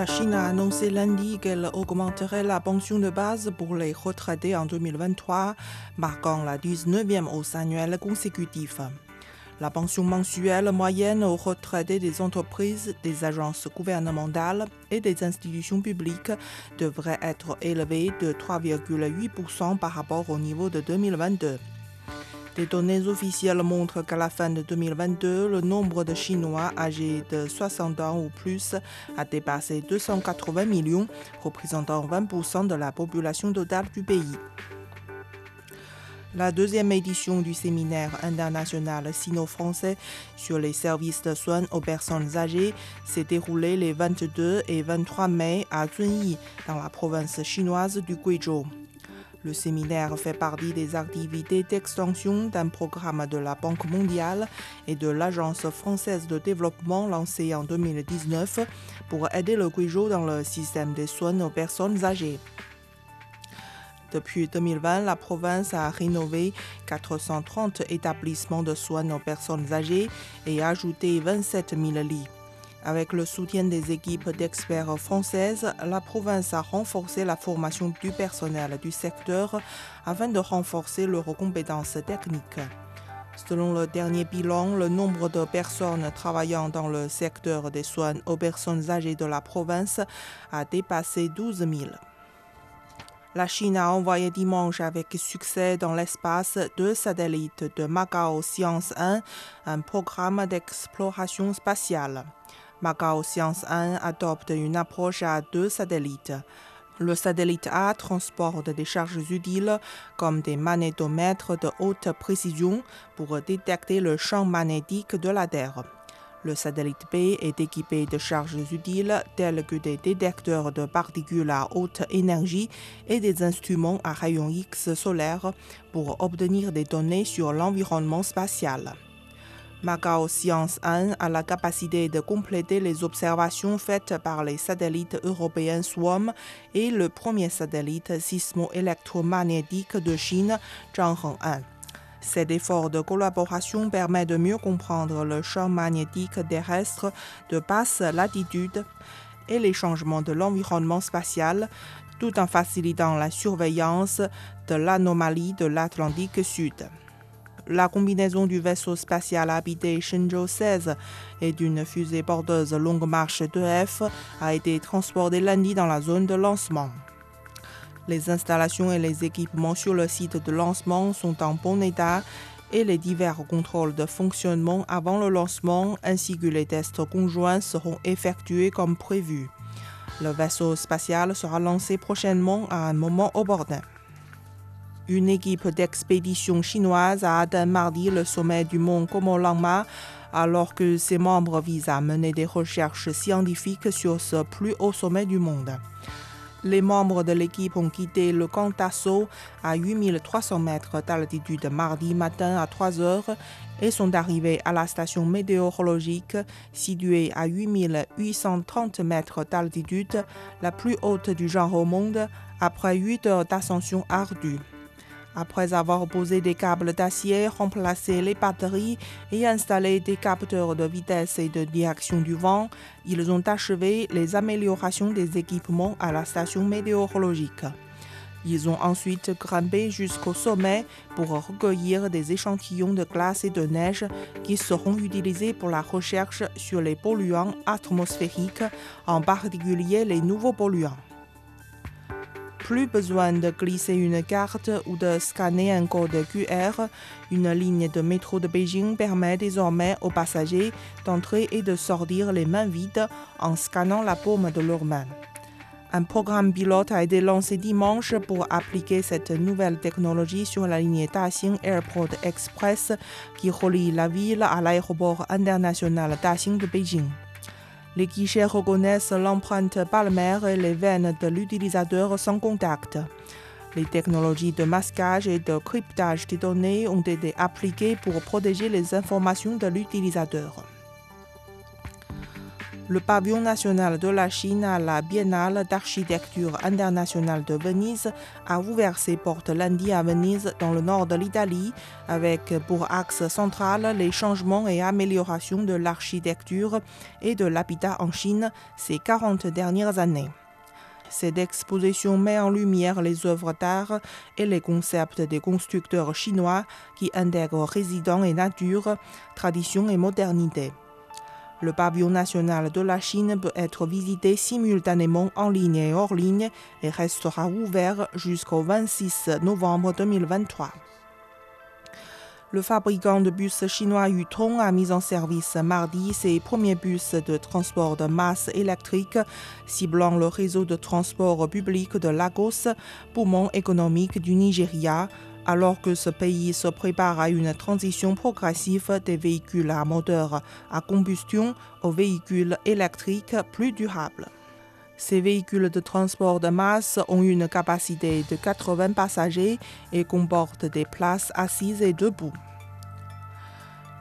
La Chine a annoncé lundi qu'elle augmenterait la pension de base pour les retraités en 2023, marquant la 19e hausse annuelle consécutive. La pension mensuelle moyenne aux retraités des entreprises, des agences gouvernementales et des institutions publiques devrait être élevée de 3,8% par rapport au niveau de 2022. Des données officielles montrent qu'à la fin de 2022, le nombre de Chinois âgés de 60 ans ou plus a dépassé 280 millions, représentant 20% de la population totale du pays. La deuxième édition du séminaire international sino-français sur les services de soins aux personnes âgées s'est déroulée les 22 et 23 mai à Zunyi, dans la province chinoise du Guizhou. Le séminaire fait partie des activités d'extension d'un programme de la Banque mondiale et de l'Agence française de développement lancé en 2019 pour aider le Guizhou dans le système des soins aux personnes âgées. Depuis 2020, la province a rénové 430 établissements de soins aux personnes âgées et ajouté 27 000 lits. Avec le soutien des équipes d'experts françaises, la province a renforcé la formation du personnel du secteur afin de renforcer leurs compétences techniques. Selon le dernier bilan, le nombre de personnes travaillant dans le secteur des soins aux personnes âgées de la province a dépassé 12 000. La Chine a envoyé dimanche avec succès dans l'espace deux satellites de Macao Science 1, un programme d'exploration spatiale. Macao Science 1 adopte une approche à deux satellites. Le satellite A transporte des charges utiles comme des magnétomètres de haute précision pour détecter le champ magnétique de la Terre. Le satellite B est équipé de charges utiles telles que des détecteurs de particules à haute énergie et des instruments à rayons X solaires pour obtenir des données sur l'environnement spatial. Macao Science 1 a la capacité de compléter les observations faites par les satellites européens SWAM et le premier satellite sismo-électromagnétique de Chine, Zhangheng 1. Cet effort de collaboration permet de mieux comprendre le champ magnétique terrestre de basse latitude et les changements de l'environnement spatial, tout en facilitant la surveillance de l'anomalie de l'Atlantique Sud. La combinaison du vaisseau spatial habité Shenzhou 16 et d'une fusée porteuse longue marche 2F a été transportée lundi dans la zone de lancement. Les installations et les équipements sur le site de lancement sont en bon état et les divers contrôles de fonctionnement avant le lancement ainsi que les tests conjoints seront effectués comme prévu. Le vaisseau spatial sera lancé prochainement à un moment opportun. Une équipe d'expédition chinoise a atteint mardi le sommet du mont Komolangma alors que ses membres visent à mener des recherches scientifiques sur ce plus haut sommet du monde. Les membres de l'équipe ont quitté le camp Tasso à 8300 mètres d'altitude mardi matin à 3 heures et sont arrivés à la station météorologique située à 8830 mètres d'altitude, la plus haute du genre au monde, après 8 heures d'ascension ardue. Après avoir posé des câbles d'acier, remplacé les batteries et installé des capteurs de vitesse et de direction du vent, ils ont achevé les améliorations des équipements à la station météorologique. Ils ont ensuite grimpé jusqu'au sommet pour recueillir des échantillons de glace et de neige qui seront utilisés pour la recherche sur les polluants atmosphériques, en particulier les nouveaux polluants plus besoin de glisser une carte ou de scanner un code QR. Une ligne de métro de Beijing permet désormais aux passagers d'entrer et de sortir les mains vides en scannant la paume de leurs mains. Un programme pilote a été lancé dimanche pour appliquer cette nouvelle technologie sur la ligne Daxing Airport Express qui relie la ville à l'aéroport international Daxing de Beijing. Les guichets reconnaissent l'empreinte palmaire et les veines de l'utilisateur sans contact. Les technologies de masquage et de cryptage des données ont été appliquées pour protéger les informations de l'utilisateur. Le pavillon national de la Chine à la Biennale d'architecture internationale de Venise a ouvert ses portes lundi à Venise, dans le nord de l'Italie, avec pour axe central les changements et améliorations de l'architecture et de l'habitat en Chine ces 40 dernières années. Cette exposition met en lumière les œuvres d'art et les concepts des constructeurs chinois qui intègrent résidents et nature, tradition et modernité. Le pavillon national de la Chine peut être visité simultanément en ligne et hors ligne et restera ouvert jusqu'au 26 novembre 2023. Le fabricant de bus chinois Yutong a mis en service mardi ses premiers bus de transport de masse électrique, ciblant le réseau de transport public de Lagos, poumon économique du Nigeria, alors que ce pays se prépare à une transition progressive des véhicules à moteur à combustion aux véhicules électriques plus durables. Ces véhicules de transport de masse ont une capacité de 80 passagers et comportent des places assises et debout.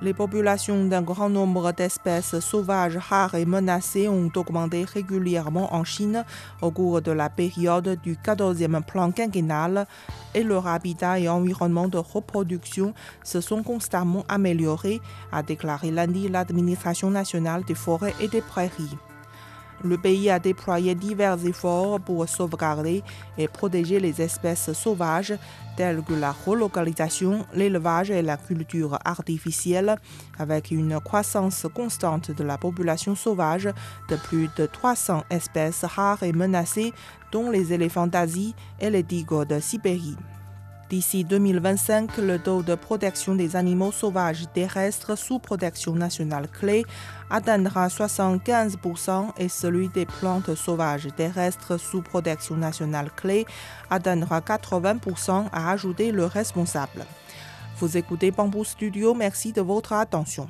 Les populations d'un grand nombre d'espèces sauvages rares et menacées ont augmenté régulièrement en Chine au cours de la période du 14e plan quinquennal et leur habitat et environnement de reproduction se sont constamment améliorés, a déclaré lundi l'administration nationale des forêts et des prairies. Le pays a déployé divers efforts pour sauvegarder et protéger les espèces sauvages telles que la relocalisation, l'élevage et la culture artificielle, avec une croissance constante de la population sauvage de plus de 300 espèces rares et menacées, dont les éléphants d'Asie et les tigres de Sibérie. D'ici 2025, le taux de protection des animaux sauvages terrestres sous protection nationale clé atteindra 75% et celui des plantes sauvages terrestres sous protection nationale clé atteindra 80%, a ajouté le responsable. Vous écoutez Bamboo Studio, merci de votre attention.